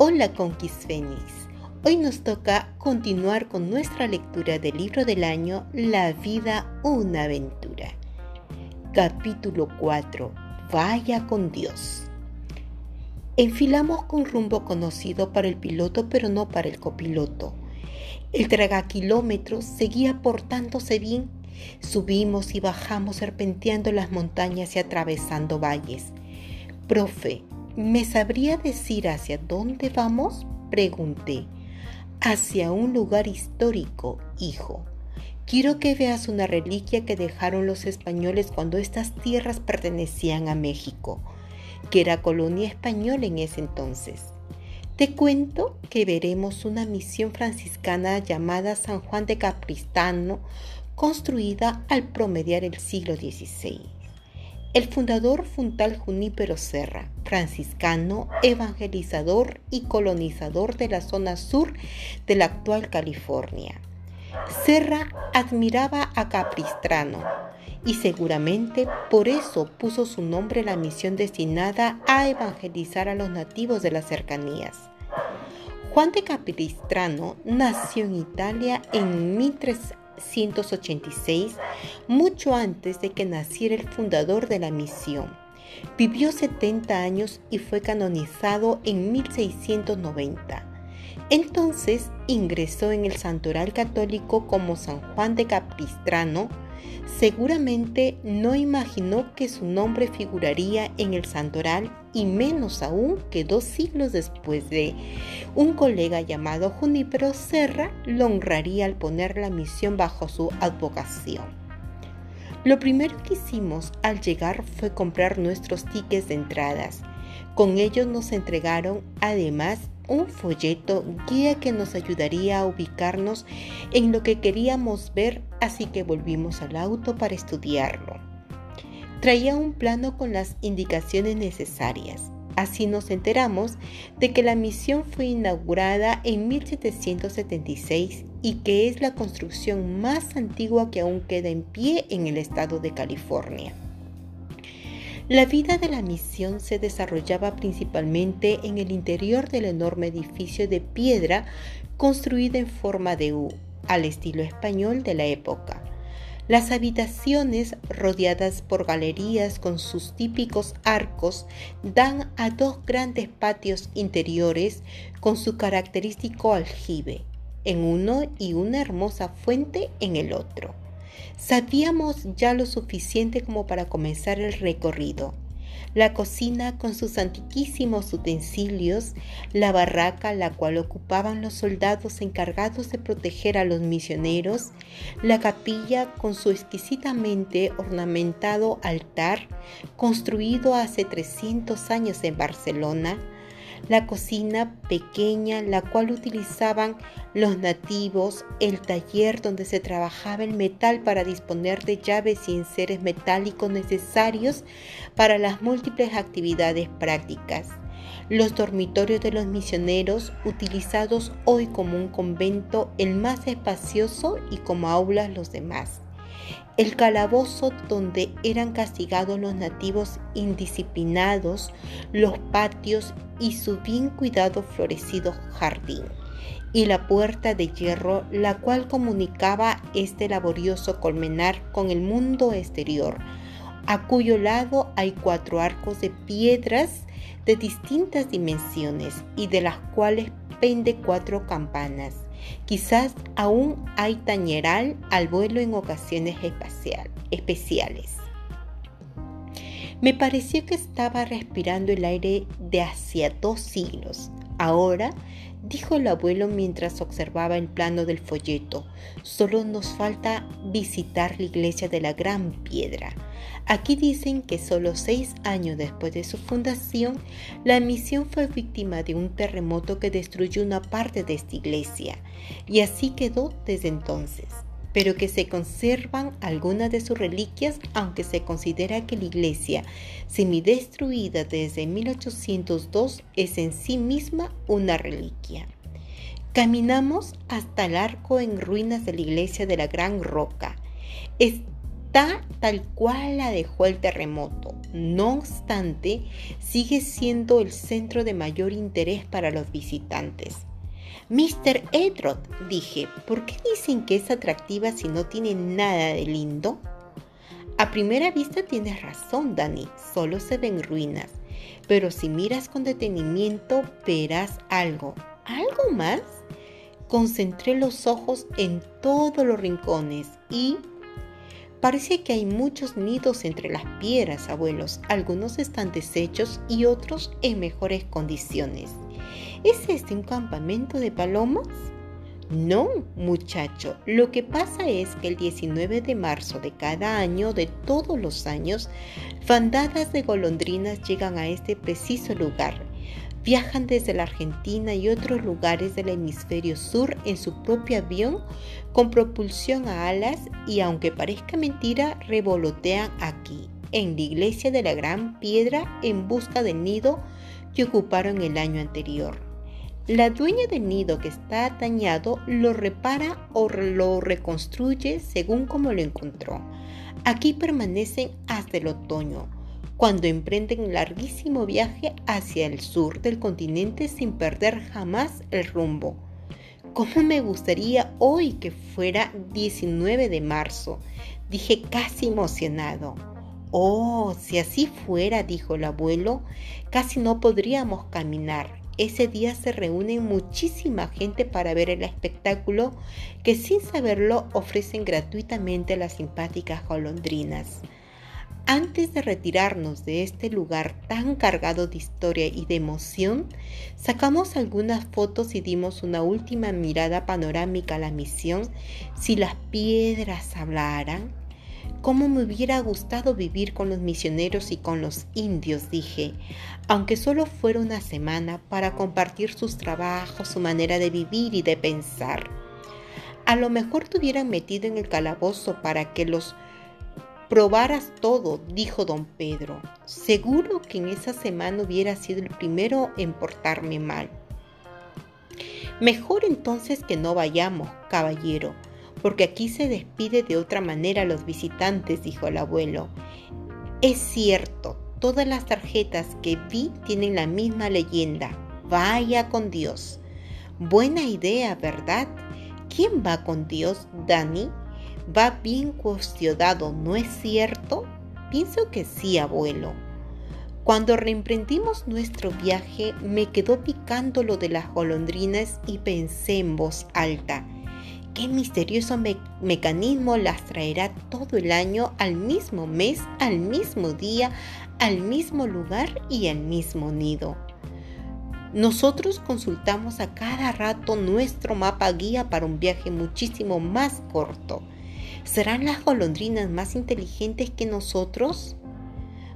Hola Conquisfénix. Hoy nos toca continuar con nuestra lectura del libro del año La vida, una aventura. Capítulo 4. Vaya con Dios. Enfilamos con rumbo conocido para el piloto pero no para el copiloto. El tragakilómetro seguía portándose bien. Subimos y bajamos serpenteando las montañas y atravesando valles. Profe, ¿Me sabría decir hacia dónde vamos? Pregunté. Hacia un lugar histórico, hijo. Quiero que veas una reliquia que dejaron los españoles cuando estas tierras pertenecían a México, que era colonia española en ese entonces. Te cuento que veremos una misión franciscana llamada San Juan de Capristano, construida al promediar el siglo XVI. El fundador Funtal Junípero Serra, franciscano, evangelizador y colonizador de la zona sur de la actual California. Serra admiraba a Capistrano y seguramente por eso puso su nombre la misión destinada a evangelizar a los nativos de las cercanías. Juan de Capistrano nació en Italia en 1300 186, mucho antes de que naciera el fundador de la misión. Vivió 70 años y fue canonizado en 1690. Entonces ingresó en el santoral católico como San Juan de Capistrano, Seguramente no imaginó que su nombre figuraría en el santoral y menos aún que dos siglos después de un colega llamado Junípero Serra lo honraría al poner la misión bajo su advocación. Lo primero que hicimos al llegar fue comprar nuestros tickets de entradas. Con ellos nos entregaron además un folleto guía que nos ayudaría a ubicarnos en lo que queríamos ver, así que volvimos al auto para estudiarlo. Traía un plano con las indicaciones necesarias. Así nos enteramos de que la misión fue inaugurada en 1776 y que es la construcción más antigua que aún queda en pie en el estado de California. La vida de la misión se desarrollaba principalmente en el interior del enorme edificio de piedra construido en forma de U, al estilo español de la época. Las habitaciones, rodeadas por galerías con sus típicos arcos, dan a dos grandes patios interiores con su característico aljibe, en uno y una hermosa fuente en el otro. Sabíamos ya lo suficiente como para comenzar el recorrido. La cocina con sus antiquísimos utensilios, la barraca la cual ocupaban los soldados encargados de proteger a los misioneros, la capilla con su exquisitamente ornamentado altar construido hace 300 años en Barcelona, la cocina pequeña la cual utilizaban los nativos, el taller donde se trabajaba el metal para disponer de llaves y enseres metálicos necesarios para las múltiples actividades prácticas, los dormitorios de los misioneros utilizados hoy como un convento el más espacioso y como aulas los demás el calabozo donde eran castigados los nativos indisciplinados, los patios y su bien cuidado florecido jardín, y la puerta de hierro la cual comunicaba este laborioso colmenar con el mundo exterior, a cuyo lado hay cuatro arcos de piedras de distintas dimensiones y de las cuales pende cuatro campanas Quizás aún hay tañeral al vuelo en ocasiones especiales. Me pareció que estaba respirando el aire de hacia dos siglos. Ahora, dijo el abuelo mientras observaba el plano del folleto, solo nos falta visitar la iglesia de la Gran Piedra. Aquí dicen que solo seis años después de su fundación, la misión fue víctima de un terremoto que destruyó una parte de esta iglesia, y así quedó desde entonces pero que se conservan algunas de sus reliquias, aunque se considera que la iglesia, semidestruida desde 1802, es en sí misma una reliquia. Caminamos hasta el arco en ruinas de la iglesia de la Gran Roca. está tal cual la dejó el terremoto. No obstante, sigue siendo el centro de mayor interés para los visitantes. Mr. Edrod, dije, ¿por qué dicen que es atractiva si no tiene nada de lindo? A primera vista tienes razón, Dani, solo se ven ruinas. Pero si miras con detenimiento, verás algo. ¿Algo más? Concentré los ojos en todos los rincones y Parece que hay muchos nidos entre las piedras, abuelos. Algunos están deshechos y otros en mejores condiciones. ¿Es este un campamento de palomas? No, muchacho. Lo que pasa es que el 19 de marzo de cada año, de todos los años, bandadas de golondrinas llegan a este preciso lugar Viajan desde la Argentina y otros lugares del hemisferio sur en su propio avión con propulsión a alas y aunque parezca mentira, revolotean aquí, en la iglesia de la Gran Piedra en busca del nido que ocuparon el año anterior. La dueña del nido que está dañado lo repara o lo reconstruye según como lo encontró. Aquí permanecen hasta el otoño cuando emprenden larguísimo viaje hacia el sur del continente sin perder jamás el rumbo. ¿Cómo me gustaría hoy que fuera 19 de marzo? Dije casi emocionado. Oh, si así fuera, dijo el abuelo, casi no podríamos caminar. Ese día se reúne muchísima gente para ver el espectáculo que sin saberlo ofrecen gratuitamente las simpáticas golondrinas. Antes de retirarnos de este lugar tan cargado de historia y de emoción, sacamos algunas fotos y dimos una última mirada panorámica a la misión. Si las piedras hablaran, ¿cómo me hubiera gustado vivir con los misioneros y con los indios? dije, aunque solo fuera una semana para compartir sus trabajos, su manera de vivir y de pensar. A lo mejor te hubieran metido en el calabozo para que los probaras todo, dijo don Pedro. Seguro que en esa semana hubiera sido el primero en portarme mal. Mejor entonces que no vayamos, caballero, porque aquí se despide de otra manera a los visitantes, dijo el abuelo. Es cierto, todas las tarjetas que vi tienen la misma leyenda. Vaya con Dios. Buena idea, ¿verdad? ¿Quién va con Dios, Dani? Va bien cuestionado, ¿no es cierto? Pienso que sí, abuelo. Cuando reemprendimos nuestro viaje, me quedó picando lo de las golondrinas y pensé en voz alta, ¿qué misterioso mecanismo las traerá todo el año al mismo mes, al mismo día, al mismo lugar y al mismo nido? Nosotros consultamos a cada rato nuestro mapa guía para un viaje muchísimo más corto. ¿Serán las golondrinas más inteligentes que nosotros?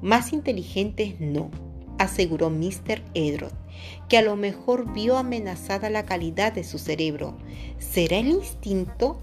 Más inteligentes no, aseguró Mr. Edrod, que a lo mejor vio amenazada la calidad de su cerebro. ¿Será el instinto?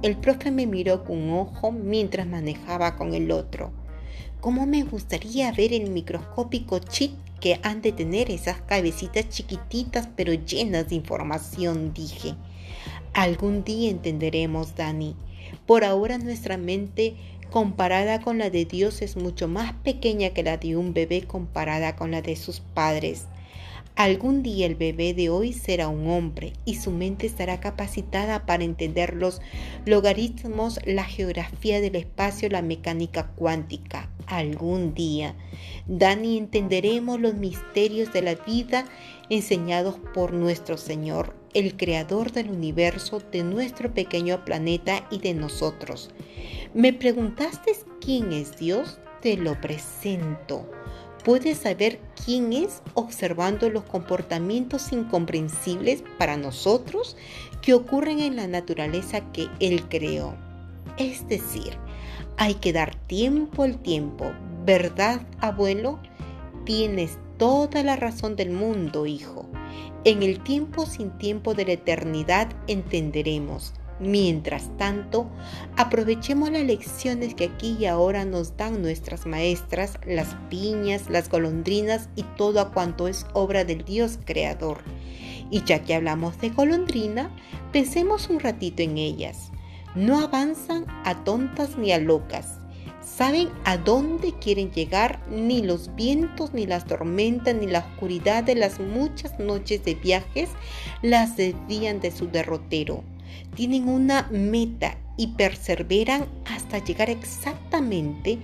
El profe me miró con un ojo mientras manejaba con el otro. ¿Cómo me gustaría ver el microscópico chip que han de tener esas cabecitas chiquititas pero llenas de información? dije. Algún día entenderemos, Dani. Por ahora nuestra mente comparada con la de Dios es mucho más pequeña que la de un bebé comparada con la de sus padres. Algún día el bebé de hoy será un hombre y su mente estará capacitada para entender los logaritmos, la geografía del espacio, la mecánica cuántica. Algún día, Dani, entenderemos los misterios de la vida enseñados por nuestro Señor, el creador del universo, de nuestro pequeño planeta y de nosotros. ¿Me preguntaste quién es Dios? Te lo presento. Puedes saber quién es observando los comportamientos incomprensibles para nosotros que ocurren en la naturaleza que Él creó. Es decir, hay que dar tiempo al tiempo, ¿verdad, abuelo? Tienes toda la razón del mundo, hijo. En el tiempo sin tiempo de la eternidad entenderemos Mientras tanto, aprovechemos las lecciones que aquí y ahora nos dan nuestras maestras, las piñas, las golondrinas y todo a cuanto es obra del Dios creador. Y ya que hablamos de golondrina, pensemos un ratito en ellas. No avanzan a tontas ni a locas. Saben a dónde quieren llegar, ni los vientos, ni las tormentas, ni la oscuridad de las muchas noches de viajes las desvían de su derrotero. Tienen una meta y perseveran hasta llegar exactamente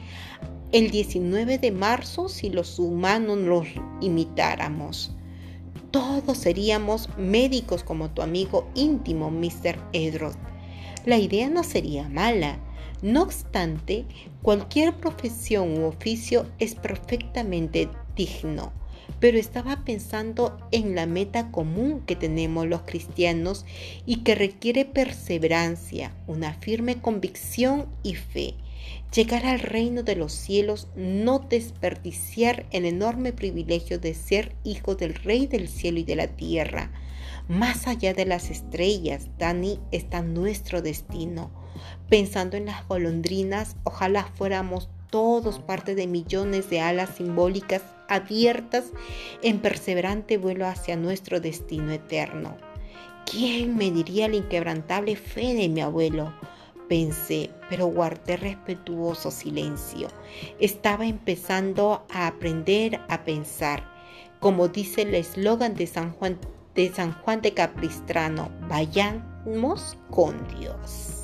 el 19 de marzo si los humanos los imitáramos. Todos seríamos médicos como tu amigo íntimo, Mr. Edroth. La idea no sería mala. No obstante, cualquier profesión u oficio es perfectamente digno pero estaba pensando en la meta común que tenemos los cristianos y que requiere perseverancia, una firme convicción y fe. Llegar al reino de los cielos, no desperdiciar el enorme privilegio de ser hijo del Rey del cielo y de la tierra. Más allá de las estrellas, Dani, está nuestro destino. Pensando en las golondrinas, ojalá fuéramos todos parte de millones de alas simbólicas abiertas en perseverante vuelo hacia nuestro destino eterno. ¿Quién me diría la inquebrantable fe de mi abuelo? Pensé, pero guardé respetuoso silencio. Estaba empezando a aprender a pensar. Como dice el eslogan de San Juan de San Juan de Capistrano, vayamos con Dios.